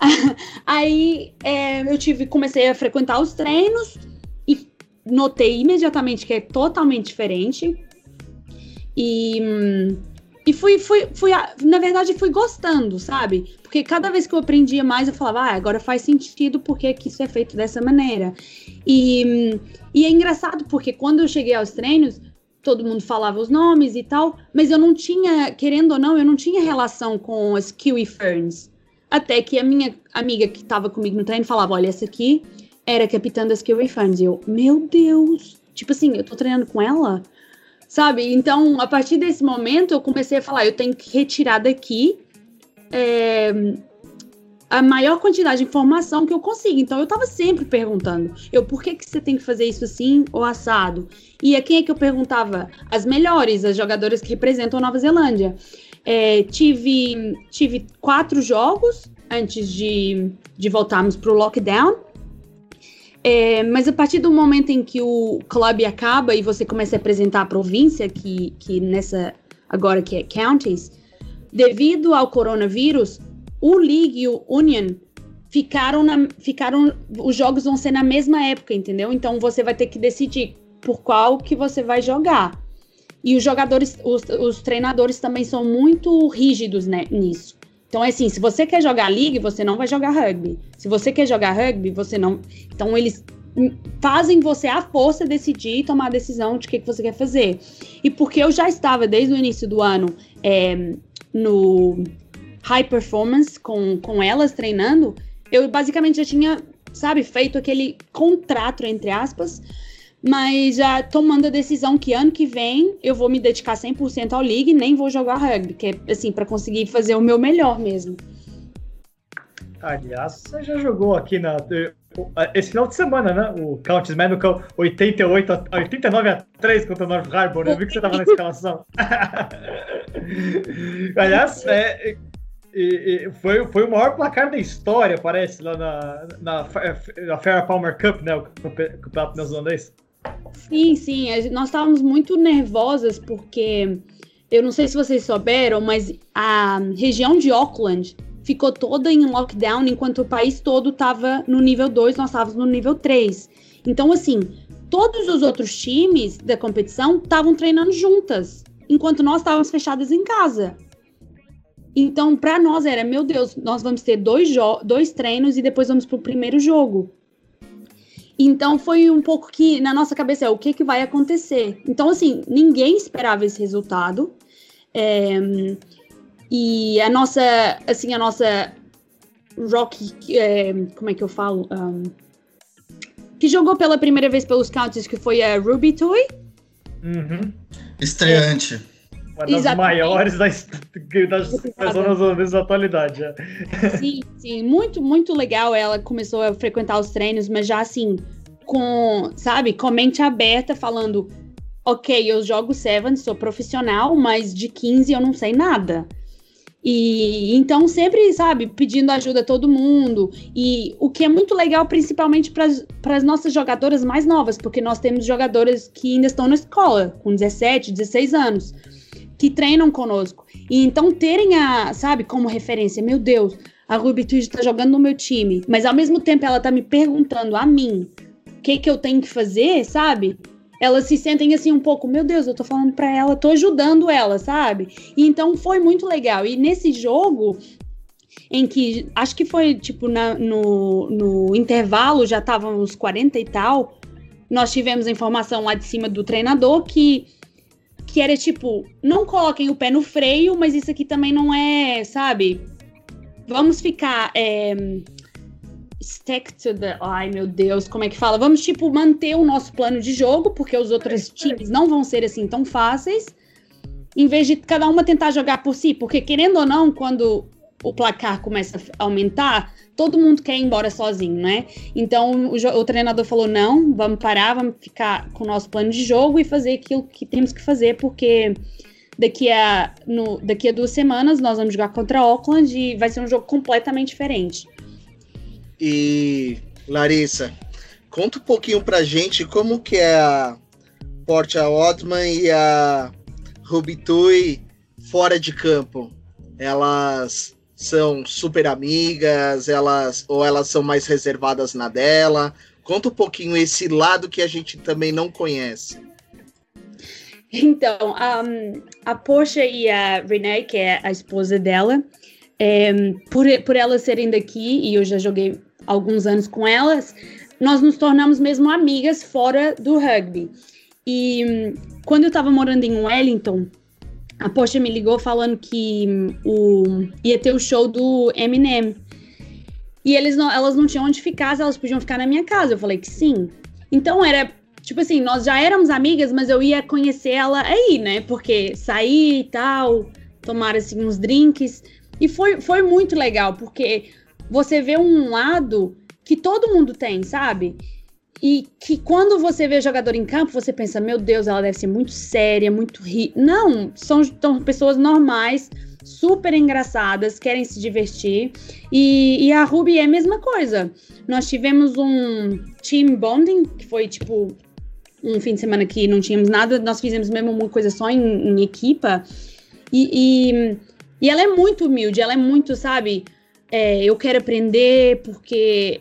Aí é, eu tive, comecei a frequentar os treinos e notei imediatamente que é totalmente diferente. E, e fui, fui, fui, na verdade, fui gostando, sabe? Porque cada vez que eu aprendia mais, eu falava, ah, agora faz sentido porque que isso é feito dessa maneira. E, e é engraçado porque quando eu cheguei aos treinos, todo mundo falava os nomes e tal, mas eu não tinha, querendo ou não, eu não tinha relação com as Kiwi Ferns. Até que a minha amiga que estava comigo no treino falava: Olha, essa aqui era a capitã das Kiwi Fans. E eu, meu Deus, Tipo assim, eu tô treinando com ela? Sabe? Então, a partir desse momento, eu comecei a falar, eu tenho que retirar daqui é, a maior quantidade de informação que eu consigo. Então, eu tava sempre perguntando, eu, por que que você tem que fazer isso assim ou assado? E a quem é que eu perguntava? As melhores, as jogadoras que representam a Nova Zelândia. É, tive, tive quatro jogos antes de, de voltarmos para o lockdown. É, mas a partir do momento em que o clube acaba e você começa a apresentar a província, que, que nessa agora que é counties, devido ao coronavírus, o League e o Union ficaram, na, ficaram os jogos vão ser na mesma época, entendeu? Então você vai ter que decidir por qual que você vai jogar. E os jogadores, os, os treinadores também são muito rígidos né, nisso. Então é assim, se você quer jogar league, você não vai jogar rugby. Se você quer jogar rugby, você não. Então eles fazem você à força decidir e tomar a decisão de o que, que você quer fazer. E porque eu já estava desde o início do ano é, no high performance com, com elas treinando, eu basicamente já tinha, sabe, feito aquele contrato, entre aspas, mas já tomando a decisão que ano que vem eu vou me dedicar 100% ao league, nem vou jogar rugby, que é assim para conseguir fazer o meu melhor mesmo. Aliás, você já jogou aqui na esse final de semana, né? O Countess Medical 88 a, 89 a 3 contra o North Harbor. Eu vi que você estava na escalação. Aliás, é, e, e foi, foi o maior placar da história, parece, lá na, na, na Fair Palmer Cup, né? O campeonato neozelandês. Sim, sim. Nós estávamos muito nervosas porque eu não sei se vocês souberam, mas a região de Auckland ficou toda em lockdown enquanto o país todo estava no nível 2, nós estávamos no nível 3. Então, assim, todos os outros times da competição estavam treinando juntas, enquanto nós estávamos fechadas em casa. Então, para nós era, meu Deus, nós vamos ter dois, dois treinos e depois vamos para o primeiro jogo. Então foi um pouco que na nossa cabeça é o que, que vai acontecer. Então, assim, ninguém esperava esse resultado. É, e a nossa, assim, a nossa Rock, é, como é que eu falo? Um, que jogou pela primeira vez pelos Counties, que foi a Ruby Toy. Uhum. Estreante. É. Uma das Exatamente. maiores das, das pessoas da atualidade. É. Sim, sim, muito, muito legal. Ela começou a frequentar os treinos, mas já assim, com, sabe, com mente aberta, falando: ok, eu jogo Seven, sou profissional, mas de 15 eu não sei nada. E então sempre, sabe, pedindo ajuda a todo mundo. E o que é muito legal, principalmente para as nossas jogadoras mais novas, porque nós temos jogadoras que ainda estão na escola, com 17, 16 anos que treinam conosco. E então terem a, sabe, como referência, meu Deus, a Ruby Twitch está jogando no meu time, mas ao mesmo tempo ela tá me perguntando a mim o que que eu tenho que fazer, sabe? Elas se sentem assim um pouco, meu Deus, eu tô falando para ela, tô ajudando ela, sabe? E então foi muito legal. E nesse jogo, em que acho que foi tipo na, no, no intervalo, já estavam uns 40 e tal. Nós tivemos a informação lá de cima do treinador que que era tipo, não coloquem o pé no freio, mas isso aqui também não é, sabe? Vamos ficar. É, stick to the. Ai, meu Deus, como é que fala? Vamos, tipo, manter o nosso plano de jogo, porque os outros times não vão ser assim tão fáceis. Em vez de cada uma tentar jogar por si, porque querendo ou não, quando o placar começa a aumentar, todo mundo quer ir embora sozinho, né? Então o, o, treinador falou: não, vamos parar, vamos ficar com o nosso plano de jogo e fazer aquilo que temos que fazer, porque daqui a, no, daqui a duas semanas nós vamos jogar contra Auckland e vai ser um jogo completamente diferente. E Larissa, conta um pouquinho pra gente como que é a Portia Ottman e a Rubitui fora de campo. Elas são super amigas, elas ou elas são mais reservadas na dela? Conta um pouquinho esse lado que a gente também não conhece. Então, um, a Porsche e a Renee, que é a esposa dela, é, por, por elas serem daqui, e eu já joguei alguns anos com elas, nós nos tornamos mesmo amigas fora do rugby. E um, quando eu estava morando em Wellington, a Porsche me ligou falando que o, ia ter o show do Eminem. E eles não, elas não tinham onde ficar, elas podiam ficar na minha casa. Eu falei que sim. Então era tipo assim, nós já éramos amigas, mas eu ia conhecer ela aí, né? Porque sair e tal, tomar assim uns drinks. E foi, foi muito legal, porque você vê um lado que todo mundo tem, sabe? E que quando você vê jogador em campo, você pensa, meu Deus, ela deve ser muito séria, muito ri. Não, são, são pessoas normais, super engraçadas, querem se divertir. E, e a Ruby é a mesma coisa. Nós tivemos um team bonding, que foi tipo um fim de semana que não tínhamos nada, nós fizemos mesmo uma coisa só em, em equipa. E, e, e, ela é muito humilde, ela é muito, sabe? É, eu quero aprender porque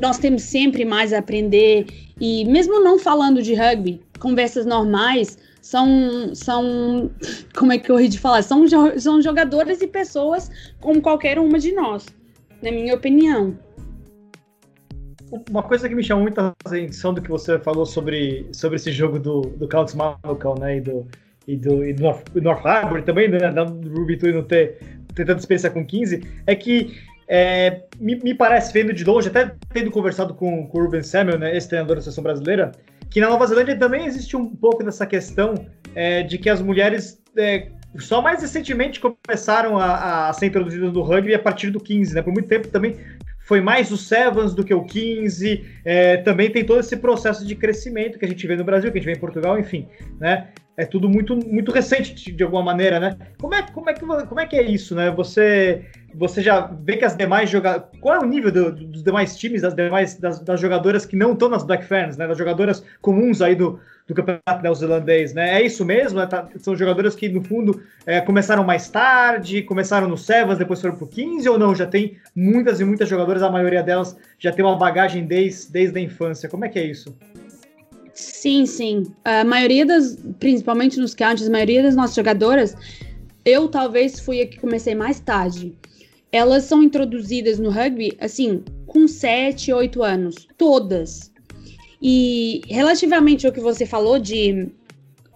nós temos sempre mais a aprender. E mesmo não falando de rugby, conversas normais são, são como é que eu ri de falar? São, são jogadoras e pessoas como qualquer uma de nós, na minha opinião. Uma coisa que me chamou muita atenção do que você falou sobre, sobre esse jogo do, do Count Malcolm, né, e do, e do, e do North, North Harbor também, né, da Ruby não ter, ter tanta experiência com 15, é que é, me, me, parece, vendo de longe, até tendo conversado com, com o Ruben Samuel, né, ex-treinador da seleção brasileira, que na Nova Zelândia também existe um pouco dessa questão é, de que as mulheres é, só mais recentemente começaram a, a, ser introduzidas no rugby a partir do 15, né? Por muito tempo também foi mais o Sevens do que o 15. É, também tem todo esse processo de crescimento que a gente vê no Brasil, que a gente vê em Portugal, enfim, né? É tudo muito, muito recente de, alguma maneira, né? Como é, como, é que, como é que é isso, né? Você você já vê que as demais jogadoras. Qual é o nível do, dos demais times, das demais das, das jogadoras que não estão nas Black Ferns, né? Das jogadoras comuns aí do, do campeonato neozelandês, né? É isso mesmo? Né? Tá, são jogadoras que, no fundo, é, começaram mais tarde, começaram no Sevens, depois foram pro 15 ou não? Já tem muitas e muitas jogadoras, a maioria delas já tem uma bagagem desde, desde a infância. Como é que é isso? Sim, sim. A maioria das, principalmente nos counties, a maioria das nossas jogadoras, eu talvez fui a que comecei mais tarde elas são introduzidas no rugby, assim, com 7, 8 anos. Todas. E relativamente ao que você falou de,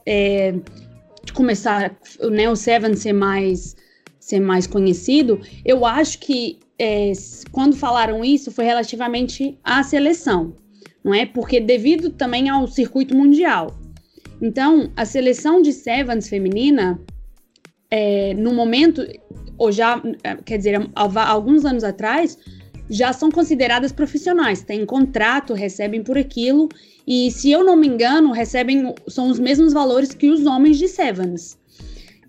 é, de começar né, o Seven ser mais, ser mais conhecido, eu acho que é, quando falaram isso foi relativamente à seleção, não é? Porque devido também ao circuito mundial. Então, a seleção de Sevens feminina, é, no momento, ou já, quer dizer, alguns anos atrás, já são consideradas profissionais, têm contrato, recebem por aquilo, e se eu não me engano, recebem, são os mesmos valores que os homens de Sevens.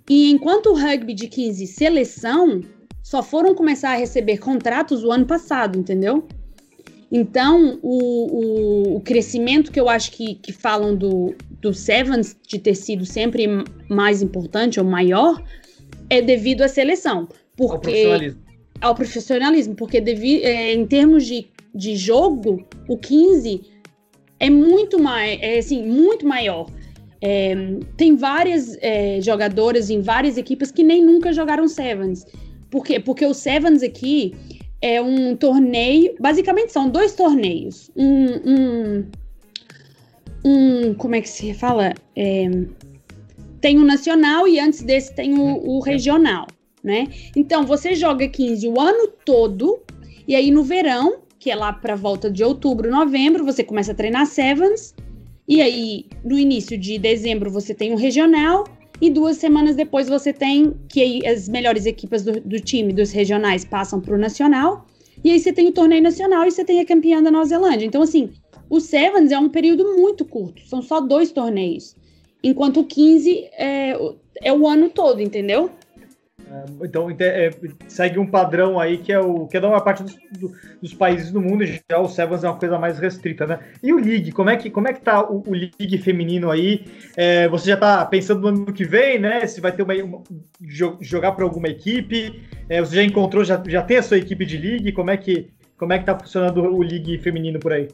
E enquanto o rugby de 15 seleção, só foram começar a receber contratos o ano passado, entendeu? Então, o, o, o crescimento que eu acho que, que falam do, do Sevens de ter sido sempre mais importante ou maior, é devido à seleção. Porque, ao profissionalismo. Ao profissionalismo, porque devido, é, em termos de, de jogo, o 15 é muito mais, é, assim, muito maior. É, tem várias é, jogadoras em várias equipes que nem nunca jogaram Sevens. Por quê? Porque o Sevens aqui é um torneio. Basicamente são dois torneios. Um. um, um como é que se fala? É, tem o nacional e antes desse tem o, o regional, né? Então você joga 15 o ano todo e aí no verão, que é lá para volta de outubro, novembro, você começa a treinar sevens e aí no início de dezembro você tem o regional e duas semanas depois você tem que as melhores equipas do, do time dos regionais passam para o nacional e aí você tem o torneio nacional e você tem a campeã da Nova Zelândia. Então assim, o Sevens é um período muito curto, são só dois torneios enquanto o 15 é, é o ano todo, entendeu? É, então é, segue um padrão aí que é o que é da maior parte dos, do, dos países do mundo, já o Sevens é uma coisa mais restrita, né? E o League, como é que, como é que tá o, o League feminino aí? É, você já tá pensando no ano que vem, né? Se vai ter uma, uma jogar para alguma equipe? É, você já encontrou, já, já tem a sua equipe de League? Como é que como é que tá funcionando o League feminino por aí?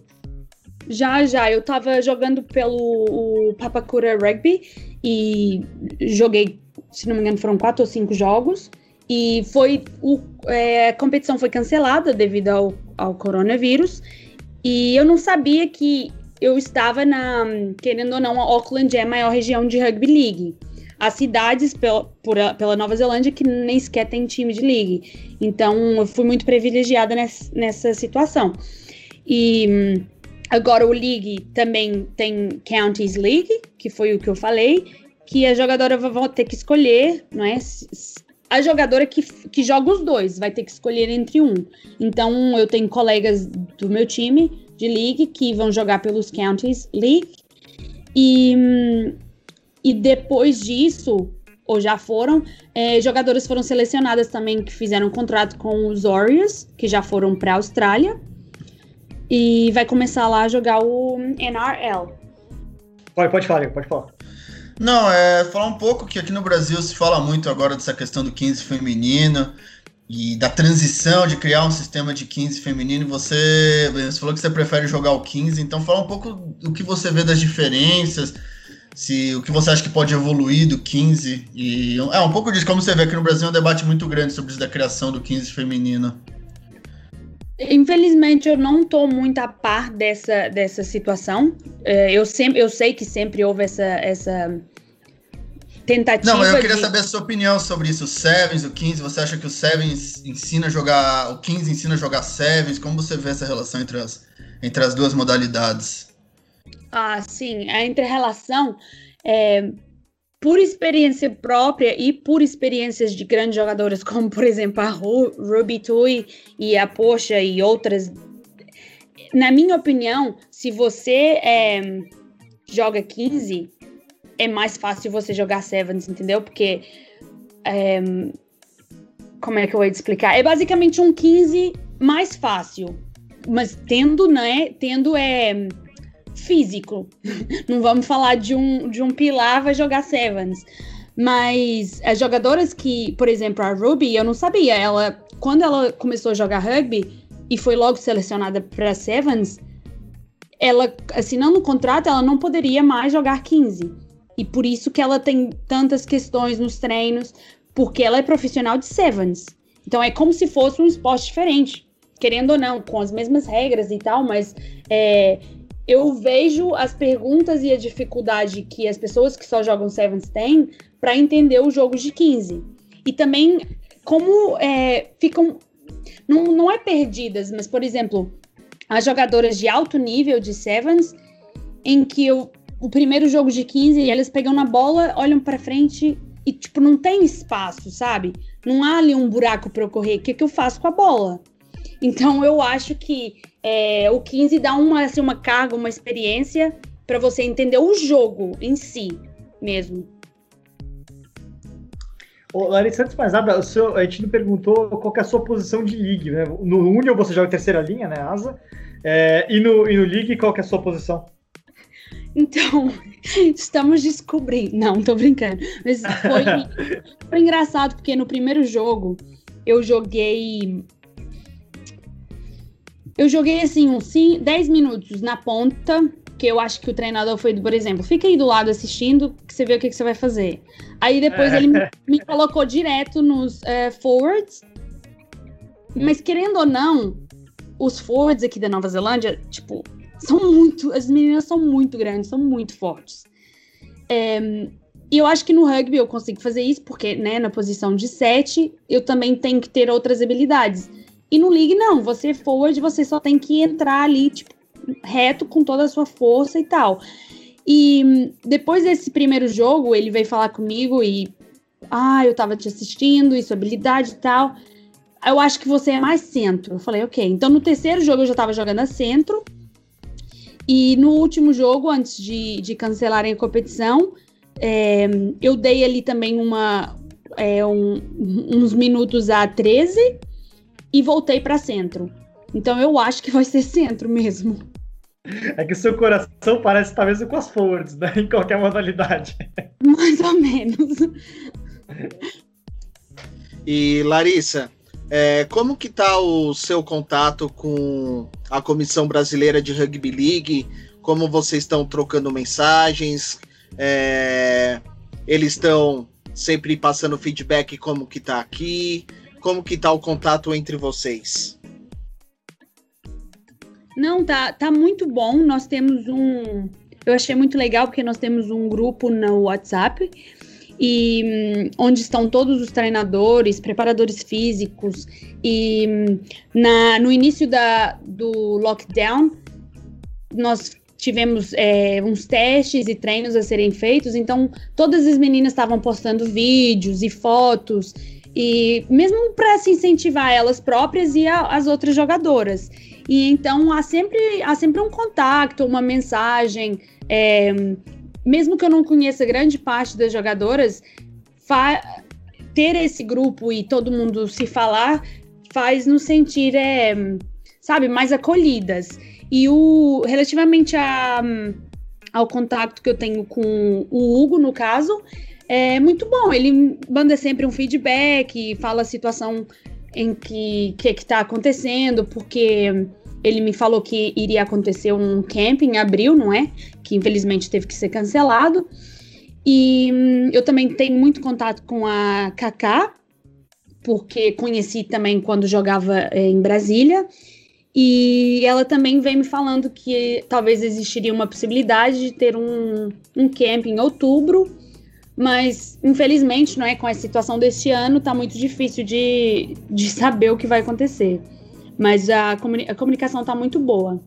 Já, já. Eu tava jogando pelo Papakura Rugby e joguei, se não me engano, foram quatro ou cinco jogos. E foi. O, é, a competição foi cancelada devido ao, ao coronavírus. E eu não sabia que eu estava na. Querendo ou não, a Auckland é a maior região de rugby league. As cidades pela, por, pela Nova Zelândia que nem sequer tem time de league. Então eu fui muito privilegiada nessa, nessa situação. E Agora o League também tem Counties League, que foi o que eu falei, que a jogadora vai ter que escolher, não é? A jogadora que, que joga os dois vai ter que escolher entre um. Então eu tenho colegas do meu time de League que vão jogar pelos Counties League. E, e depois disso, ou já foram, é, jogadoras foram selecionadas também que fizeram contrato com os Warriors, que já foram para a Austrália. E vai começar lá a jogar o NRL. Pode, pode falar, pode falar. Não, é falar um pouco que aqui no Brasil se fala muito agora dessa questão do 15 feminino e da transição de criar um sistema de 15 feminino. Você, você falou que você prefere jogar o 15, então fala um pouco do que você vê das diferenças, se o que você acha que pode evoluir do 15 e é um pouco disso como você vê aqui no Brasil é um debate muito grande sobre isso da criação do 15 feminino. Infelizmente, eu não estou muito a par dessa, dessa situação. É, eu, sempre, eu sei que sempre houve essa, essa tentativa. Não, eu queria de... saber a sua opinião sobre isso. O Sevens, o 15, você acha que o Sevens ensina a jogar. O 15 ensina a jogar Sevens? Como você vê essa relação entre as, entre as duas modalidades? Ah, sim. A entre-relação. É, por experiência própria e por experiências de grandes jogadoras, como por exemplo a Ruby Tui e a Porsche e outras, na minha opinião, se você é, joga 15, é mais fácil você jogar Sevens, entendeu? Porque. É, como é que eu vou explicar? É basicamente um 15 mais fácil. Mas tendo, né? Tendo é físico. Não vamos falar de um, de um pilar vai jogar sevens. Mas as jogadoras que, por exemplo, a Ruby, eu não sabia. Ela, quando ela começou a jogar rugby e foi logo selecionada para sevens, ela assinando o contrato, ela não poderia mais jogar 15. E por isso que ela tem tantas questões nos treinos, porque ela é profissional de sevens. Então é como se fosse um esporte diferente, querendo ou não, com as mesmas regras e tal, mas é, eu vejo as perguntas e a dificuldade que as pessoas que só jogam Sevens têm para entender os jogos de 15. E também como é, ficam. Não, não é perdidas, mas, por exemplo, as jogadoras de alto nível de Sevens, em que eu, o primeiro jogo de 15, elas pegam na bola, olham para frente e, tipo, não tem espaço, sabe? Não há ali um buraco para eu correr. O que, que eu faço com a bola? Então, eu acho que é, o 15 dá uma, assim, uma carga, uma experiência para você entender o jogo em si mesmo. Ô, Larissa, antes de mais nada, seu, a gente não perguntou qual é a sua posição de League, né? No Union você joga terceira linha, né, asa, é, e, no, e no League qual é a sua posição? Então, estamos descobrindo. Não, tô brincando. Mas foi, foi engraçado, porque no primeiro jogo eu joguei eu joguei assim uns 10 minutos na ponta, que eu acho que o treinador foi, por exemplo, fica aí do lado assistindo, que você vê o que, que você vai fazer. Aí depois ele me, me, colocou direto nos uh, forwards. Mas querendo ou não, os forwards aqui da Nova Zelândia, tipo, são muito. As meninas são muito grandes, são muito fortes. É, e eu acho que no rugby eu consigo fazer isso, porque, né, na posição de 7, eu também tenho que ter outras habilidades. E no League, não. Você forward, você só tem que entrar ali, tipo, reto com toda a sua força e tal. E depois desse primeiro jogo, ele veio falar comigo e. Ah, eu tava te assistindo, isso, habilidade e tal. Eu acho que você é mais centro. Eu falei, ok. Então no terceiro jogo eu já tava jogando a centro. E no último jogo, antes de, de cancelarem a competição, é, eu dei ali também uma, é, um, uns minutos a 13 e voltei para centro. Então eu acho que vai ser centro mesmo. É que o seu coração parece talvez com as forwards, né? Em qualquer modalidade. Mais ou menos. E Larissa, é, como que tá o seu contato com a Comissão Brasileira de Rugby League? Como vocês estão trocando mensagens? É, eles estão sempre passando feedback como que tá aqui? Como que tá o contato entre vocês? Não, tá, tá muito bom. Nós temos um. Eu achei muito legal porque nós temos um grupo no WhatsApp e hum, onde estão todos os treinadores, preparadores físicos e hum, na, no início da, do lockdown nós tivemos é, uns testes e treinos a serem feitos, então todas as meninas estavam postando vídeos e fotos, e mesmo para se incentivar elas próprias e a, as outras jogadoras. E então há sempre, há sempre um contato, uma mensagem. É, mesmo que eu não conheça grande parte das jogadoras, ter esse grupo e todo mundo se falar faz nos sentir, é, sabe, mais acolhidas. E o relativamente a, ao contato que eu tenho com o Hugo, no caso, é muito bom. Ele manda sempre um feedback, fala a situação em que que está acontecendo, porque ele me falou que iria acontecer um camp em abril, não é? Que infelizmente teve que ser cancelado. E hum, eu também tenho muito contato com a Kaká, porque conheci também quando jogava é, em Brasília. E ela também vem me falando que talvez existiria uma possibilidade de ter um, um camp em outubro, mas infelizmente, não é, com a situação deste ano, está muito difícil de, de saber o que vai acontecer. Mas a, comuni a comunicação está muito boa.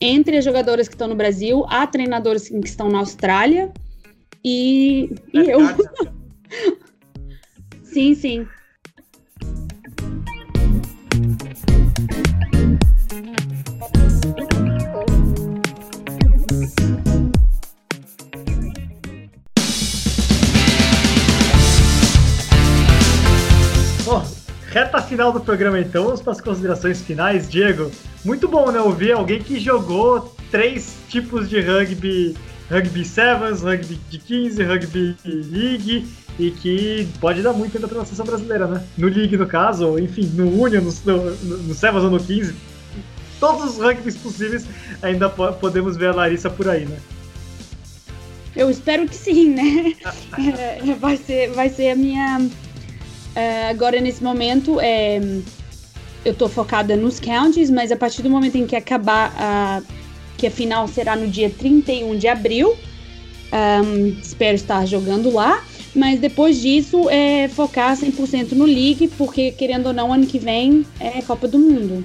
Entre as jogadoras que estão no Brasil, há treinadoras que estão na Austrália e, e eu. sim, sim. Final do programa, então, vamos para as considerações finais. Diego, muito bom, né? Ouvir alguém que jogou três tipos de rugby: rugby sevens, rugby de 15, rugby league, e que pode dar muito ainda para a seleção brasileira, né? No league, no caso, ou enfim, no Union, no, no, no sevens ou no 15. Todos os rugbys possíveis, ainda podemos ver a Larissa por aí, né? Eu espero que sim, né? É, vai, ser, vai ser a minha Uh, agora, nesse momento, é, eu estou focada nos counties, mas a partir do momento em que acabar, a, que a final será no dia 31 de abril, um, espero estar jogando lá. Mas depois disso, é focar 100% no League, porque, querendo ou não, ano que vem é Copa do Mundo.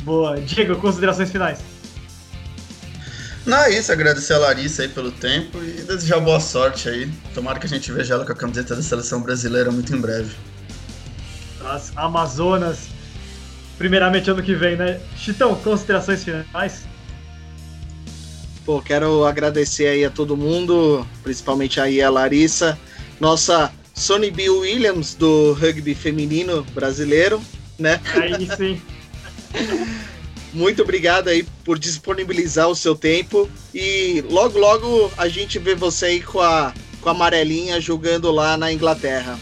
Boa. Diego, considerações finais. Não, é isso, agradecer a Larissa aí pelo tempo e desejar boa sorte aí. Tomara que a gente veja ela com a camiseta da seleção brasileira muito em breve. As Amazonas, primeiramente ano que vem, né? Chitão, considerações finais? Pô, quero agradecer aí a todo mundo, principalmente aí a Larissa, nossa Sony B. Williams do rugby feminino brasileiro, né? Aí sim. Muito obrigado aí por disponibilizar o seu tempo. E logo, logo a gente vê você aí com a, com a amarelinha jogando lá na Inglaterra.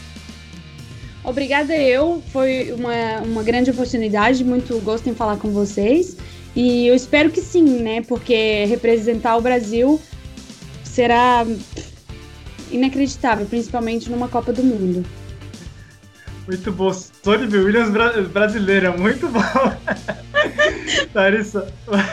Obrigada eu, foi uma, uma grande oportunidade, muito gosto em falar com vocês. E eu espero que sim, né? Porque representar o Brasil será inacreditável, principalmente numa Copa do Mundo. Muito bom. Sony Williams bra brasileira, muito bom. Larissa,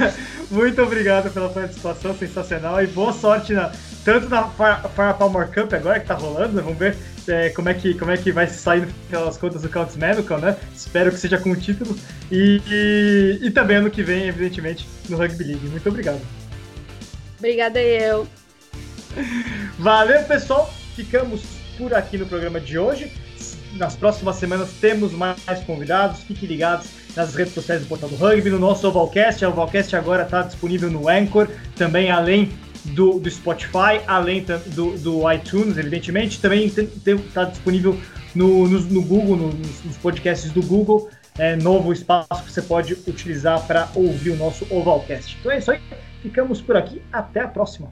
muito obrigado pela participação, sensacional. E boa sorte na, tanto na Fire Palmer Cup agora que tá rolando. Vamos ver é, como, é que, como é que vai sair pelas contas do Counts Medical, né? Espero que seja com o título. E, e, e também ano que vem, evidentemente, no Rugby League. Muito obrigado. Obrigada eu. Valeu, pessoal. Ficamos por aqui no programa de hoje nas próximas semanas temos mais convidados. Fiquem ligados nas redes sociais do Portal do Rugby, no nosso Ovalcast. O Ovalcast agora está disponível no Anchor, também além do, do Spotify, além do, do iTunes, evidentemente. Também está disponível no, no, no Google, no, nos podcasts do Google. É, novo espaço que você pode utilizar para ouvir o nosso Ovalcast. Então é isso aí. Ficamos por aqui. Até a próxima.